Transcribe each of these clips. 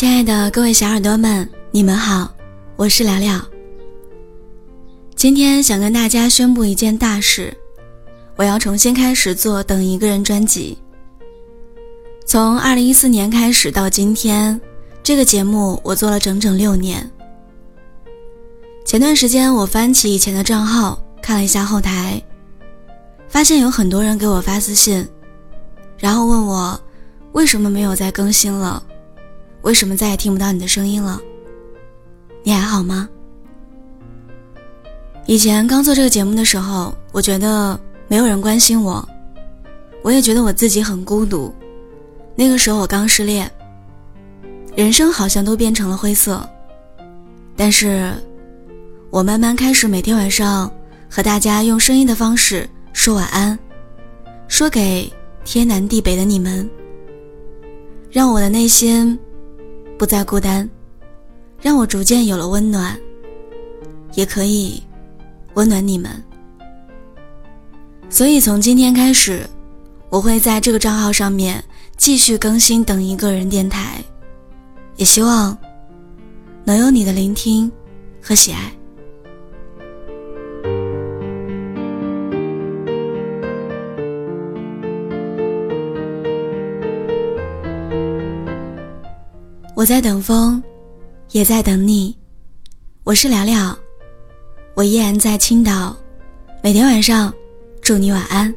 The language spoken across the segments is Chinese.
亲爱的各位小耳朵们，你们好，我是聊聊。今天想跟大家宣布一件大事，我要重新开始做《等一个人》专辑。从二零一四年开始到今天，这个节目我做了整整六年。前段时间我翻起以前的账号，看了一下后台，发现有很多人给我发私信，然后问我为什么没有再更新了。为什么再也听不到你的声音了？你还好吗？以前刚做这个节目的时候，我觉得没有人关心我，我也觉得我自己很孤独。那个时候我刚失恋，人生好像都变成了灰色。但是，我慢慢开始每天晚上和大家用声音的方式说晚安，说给天南地北的你们，让我的内心。不再孤单，让我逐渐有了温暖，也可以温暖你们。所以从今天开始，我会在这个账号上面继续更新《等一个人》电台，也希望能有你的聆听和喜爱。我在等风，也在等你。我是聊聊，我依然在青岛。每天晚上，祝你晚安。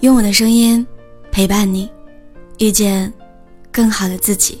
用我的声音陪伴你，遇见更好的自己。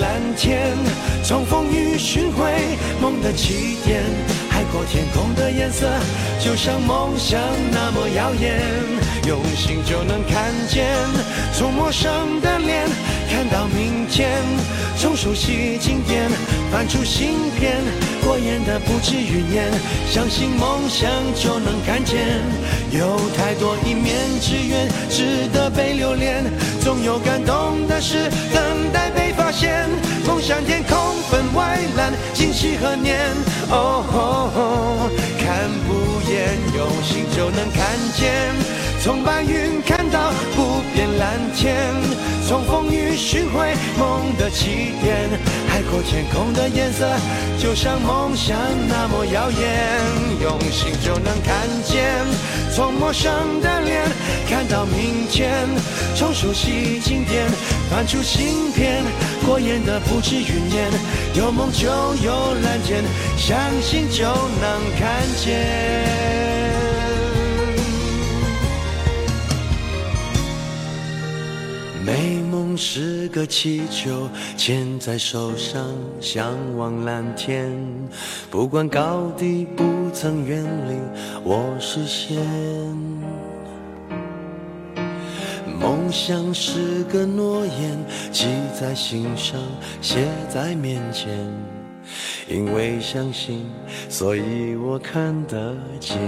蓝天，从风雨寻回梦的起点。海阔天空的颜色，就像梦想那么耀眼。用心就能看见，从陌生的脸看到明天，从熟悉经典翻出新篇。过眼的不止云烟，相信梦想就能看见。有太多一面之缘，值得被留恋。总有感动的事。梦想天空分外蓝，今夕何年？哦，看不厌，用心就能看见。从白云看到不变蓝天，从风雨寻回梦的起点。海阔天空的颜色，就像梦想那么耀眼。用心就能看见，从陌生的脸看到明天，从熟悉经典翻出新篇。过眼的不止云烟，有梦就有蓝天，相信就能看见。美梦是个气球，牵在手上，向往蓝天。不管高低，不曾远离我视线。梦想是个诺言，记在心上，写在面前。因为相信，所以我看得见。